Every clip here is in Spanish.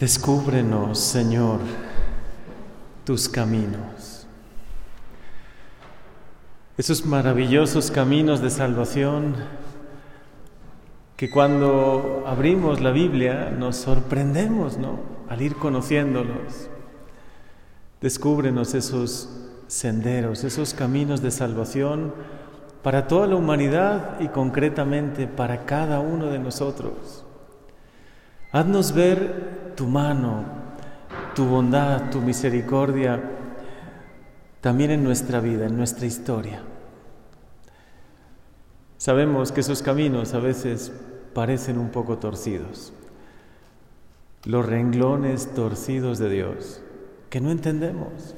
Descúbrenos, Señor, tus caminos. Esos maravillosos caminos de salvación que cuando abrimos la Biblia nos sorprendemos, ¿no? Al ir conociéndolos. Descúbrenos esos senderos, esos caminos de salvación para toda la humanidad y concretamente para cada uno de nosotros. Haznos ver tu mano, tu bondad, tu misericordia también en nuestra vida, en nuestra historia. Sabemos que esos caminos a veces parecen un poco torcidos, los renglones torcidos de Dios, que no entendemos,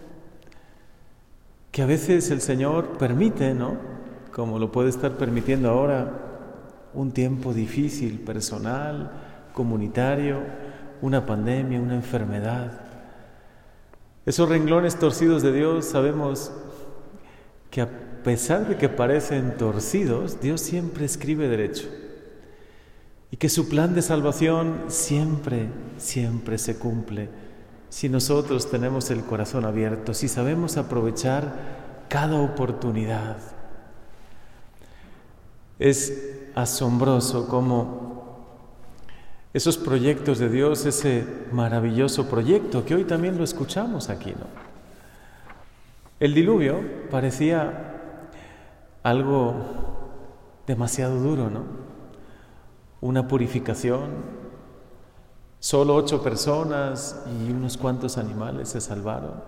que a veces el Señor permite, ¿no? Como lo puede estar permitiendo ahora, un tiempo difícil, personal, comunitario, una pandemia, una enfermedad. Esos renglones torcidos de Dios sabemos que a pesar de que parecen torcidos, Dios siempre escribe derecho y que su plan de salvación siempre, siempre se cumple si nosotros tenemos el corazón abierto, si sabemos aprovechar cada oportunidad. Es asombroso cómo esos proyectos de Dios, ese maravilloso proyecto que hoy también lo escuchamos aquí, ¿no? El diluvio parecía algo demasiado duro, ¿no? Una purificación, solo ocho personas y unos cuantos animales se salvaron.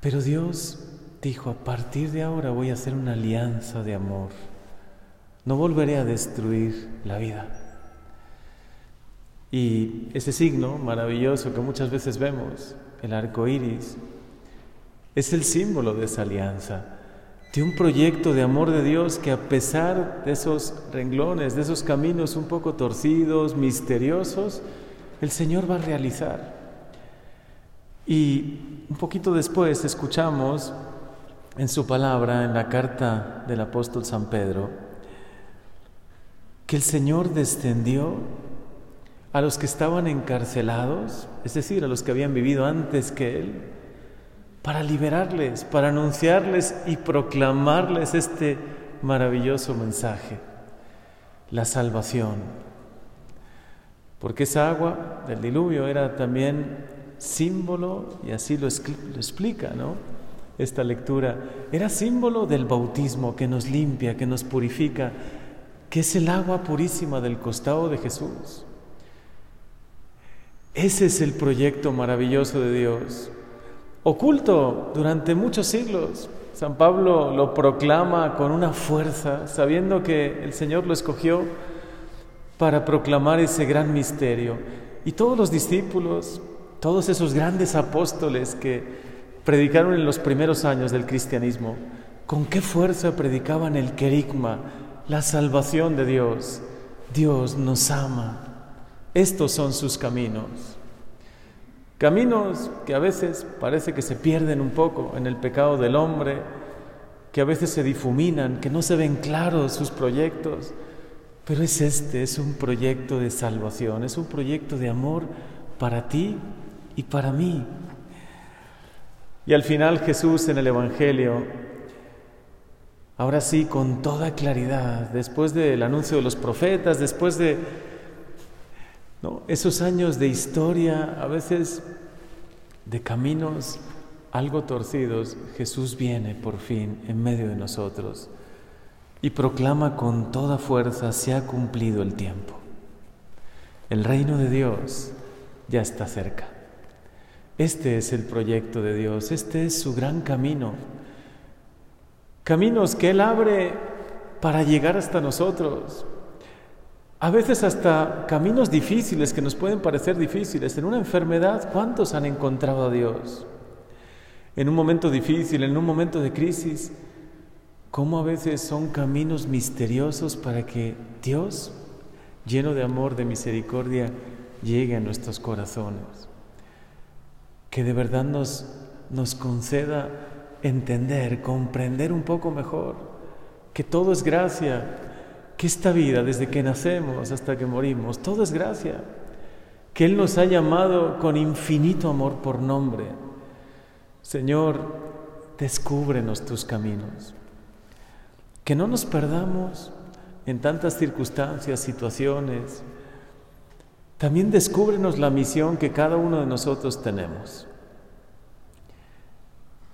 Pero Dios dijo, a partir de ahora voy a hacer una alianza de amor. No volveré a destruir la vida. Y ese signo maravilloso que muchas veces vemos, el arco iris, es el símbolo de esa alianza, de un proyecto de amor de Dios que a pesar de esos renglones, de esos caminos un poco torcidos, misteriosos, el Señor va a realizar. Y un poquito después escuchamos en su palabra, en la carta del apóstol San Pedro, que el Señor descendió a los que estaban encarcelados, es decir, a los que habían vivido antes que Él, para liberarles, para anunciarles y proclamarles este maravilloso mensaje, la salvación. Porque esa agua del diluvio era también símbolo, y así lo, explica, ¿no? Esta lectura, era símbolo del bautismo que nos limpia, que nos purifica, que es el agua purísima del costado de Jesús. Ese es el proyecto maravilloso de Dios, oculto durante muchos siglos. San Pablo lo proclama con una fuerza, sabiendo que el Señor lo escogió para proclamar ese gran misterio. Y todos los discípulos, todos esos grandes apóstoles que predicaron en los primeros años del cristianismo, con qué fuerza predicaban el querigma, la salvación de Dios. Dios nos ama. Estos son sus caminos. Caminos que a veces parece que se pierden un poco en el pecado del hombre, que a veces se difuminan, que no se ven claros sus proyectos, pero es este, es un proyecto de salvación, es un proyecto de amor para ti y para mí. Y al final Jesús en el Evangelio, ahora sí, con toda claridad, después del anuncio de los profetas, después de esos años de historia, a veces de caminos algo torcidos, Jesús viene por fin en medio de nosotros y proclama con toda fuerza, se ha cumplido el tiempo. El reino de Dios ya está cerca. Este es el proyecto de Dios, este es su gran camino. Caminos que Él abre para llegar hasta nosotros, a veces hasta caminos difíciles que nos pueden parecer difíciles. En una enfermedad, ¿cuántos han encontrado a Dios? En un momento difícil, en un momento de crisis, ¿cómo a veces son caminos misteriosos para que Dios, lleno de amor, de misericordia, llegue a nuestros corazones? Que de verdad nos, nos conceda entender, comprender un poco mejor que todo es gracia, que esta vida, desde que nacemos hasta que morimos, todo es gracia. que Él nos ha llamado con infinito amor por nombre. Señor, descúbrenos tus caminos. Que no nos perdamos en tantas circunstancias, situaciones. También descúbrenos la misión que cada uno de nosotros tenemos.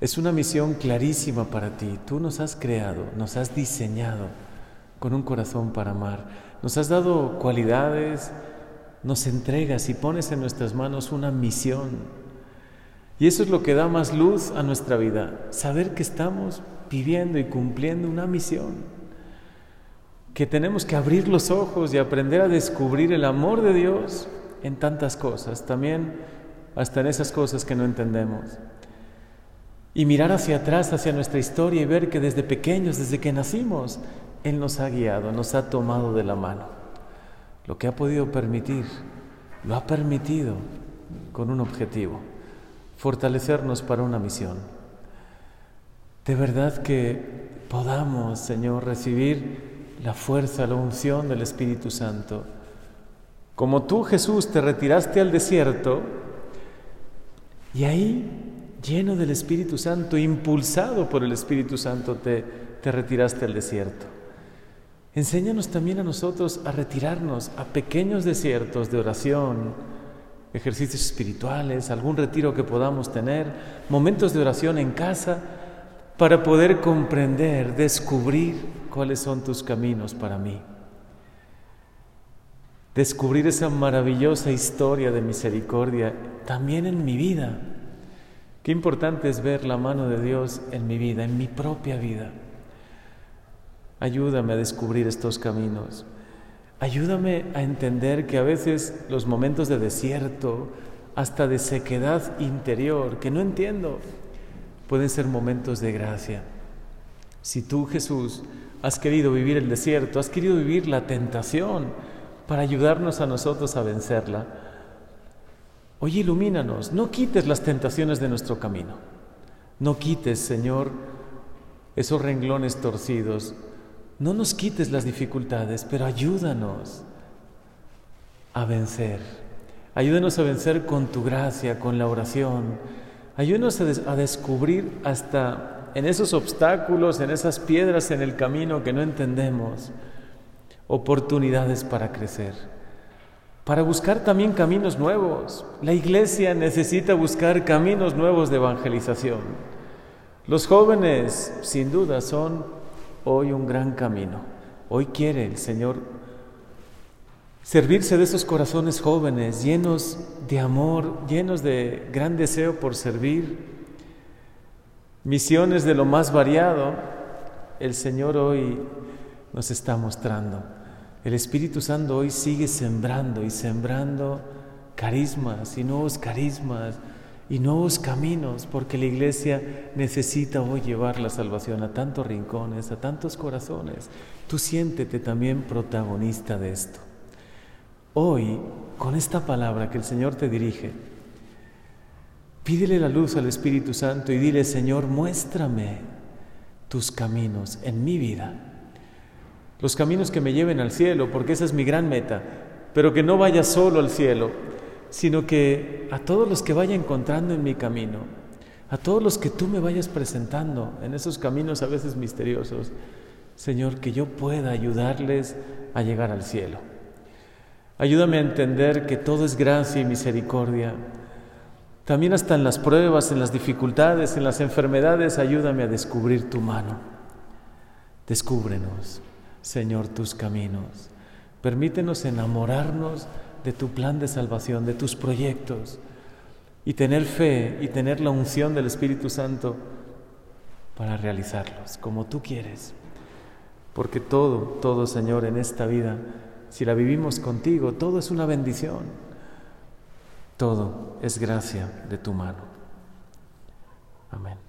Es una misión clarísima para ti. Tú nos has creado, nos has diseñado con un corazón para amar. Nos has dado cualidades, nos entregas y pones en nuestras manos una misión. Y eso es lo que da más luz a nuestra vida, saber que estamos viviendo y cumpliendo una misión, que tenemos que abrir los ojos y aprender a descubrir el amor de Dios en tantas cosas, también hasta en esas cosas que no entendemos. Y mirar hacia atrás, hacia nuestra historia y ver que desde pequeños, desde que nacimos, Él nos ha guiado, nos ha tomado de la mano. Lo que ha podido permitir, lo ha permitido con un objetivo, fortalecernos para una misión. De verdad que podamos, Señor, recibir la fuerza, la unción del Espíritu Santo. Como tú, Jesús, te retiraste al desierto y ahí lleno del Espíritu Santo, impulsado por el Espíritu Santo, te, te retiraste al desierto. Enséñanos también a nosotros a retirarnos a pequeños desiertos de oración, ejercicios espirituales, algún retiro que podamos tener, momentos de oración en casa, para poder comprender, descubrir cuáles son tus caminos para mí. Descubrir esa maravillosa historia de misericordia también en mi vida Qué importante es ver la mano de Dios en mi vida, en mi propia vida. Ayúdame a descubrir estos caminos. Ayúdame a entender que a veces los momentos de desierto, hasta de sequedad interior, que no entiendo, pueden ser momentos de gracia. Si tú, Jesús, has querido vivir el desierto, has querido vivir la tentación para ayudarnos a nosotros a vencerla, Oye, ilumínanos, no quites las tentaciones de nuestro camino. No quites, Señor, esos renglones torcidos. No nos quites las dificultades, pero ayúdanos a vencer. Ayúdanos a vencer con tu gracia, con la oración. Ayúdanos a, a descubrir hasta en esos obstáculos, en esas piedras en el camino que no entendemos, oportunidades para crecer para buscar también caminos nuevos. La iglesia necesita buscar caminos nuevos de evangelización. Los jóvenes, sin duda, son hoy un gran camino. Hoy quiere el Señor servirse de esos corazones jóvenes, llenos de amor, llenos de gran deseo por servir, misiones de lo más variado. El Señor hoy nos está mostrando. El Espíritu Santo hoy sigue sembrando y sembrando carismas y nuevos carismas y nuevos caminos, porque la iglesia necesita hoy llevar la salvación a tantos rincones, a tantos corazones. Tú siéntete también protagonista de esto. Hoy, con esta palabra que el Señor te dirige, pídele la luz al Espíritu Santo y dile, Señor, muéstrame tus caminos en mi vida los caminos que me lleven al cielo, porque esa es mi gran meta, pero que no vaya solo al cielo, sino que a todos los que vaya encontrando en mi camino, a todos los que tú me vayas presentando en esos caminos a veces misteriosos, Señor, que yo pueda ayudarles a llegar al cielo. Ayúdame a entender que todo es gracia y misericordia. También hasta en las pruebas, en las dificultades, en las enfermedades, ayúdame a descubrir tu mano. Descúbrenos. Señor, tus caminos. Permítenos enamorarnos de tu plan de salvación, de tus proyectos, y tener fe y tener la unción del Espíritu Santo para realizarlos como tú quieres. Porque todo, todo, Señor, en esta vida, si la vivimos contigo, todo es una bendición. Todo es gracia de tu mano. Amén.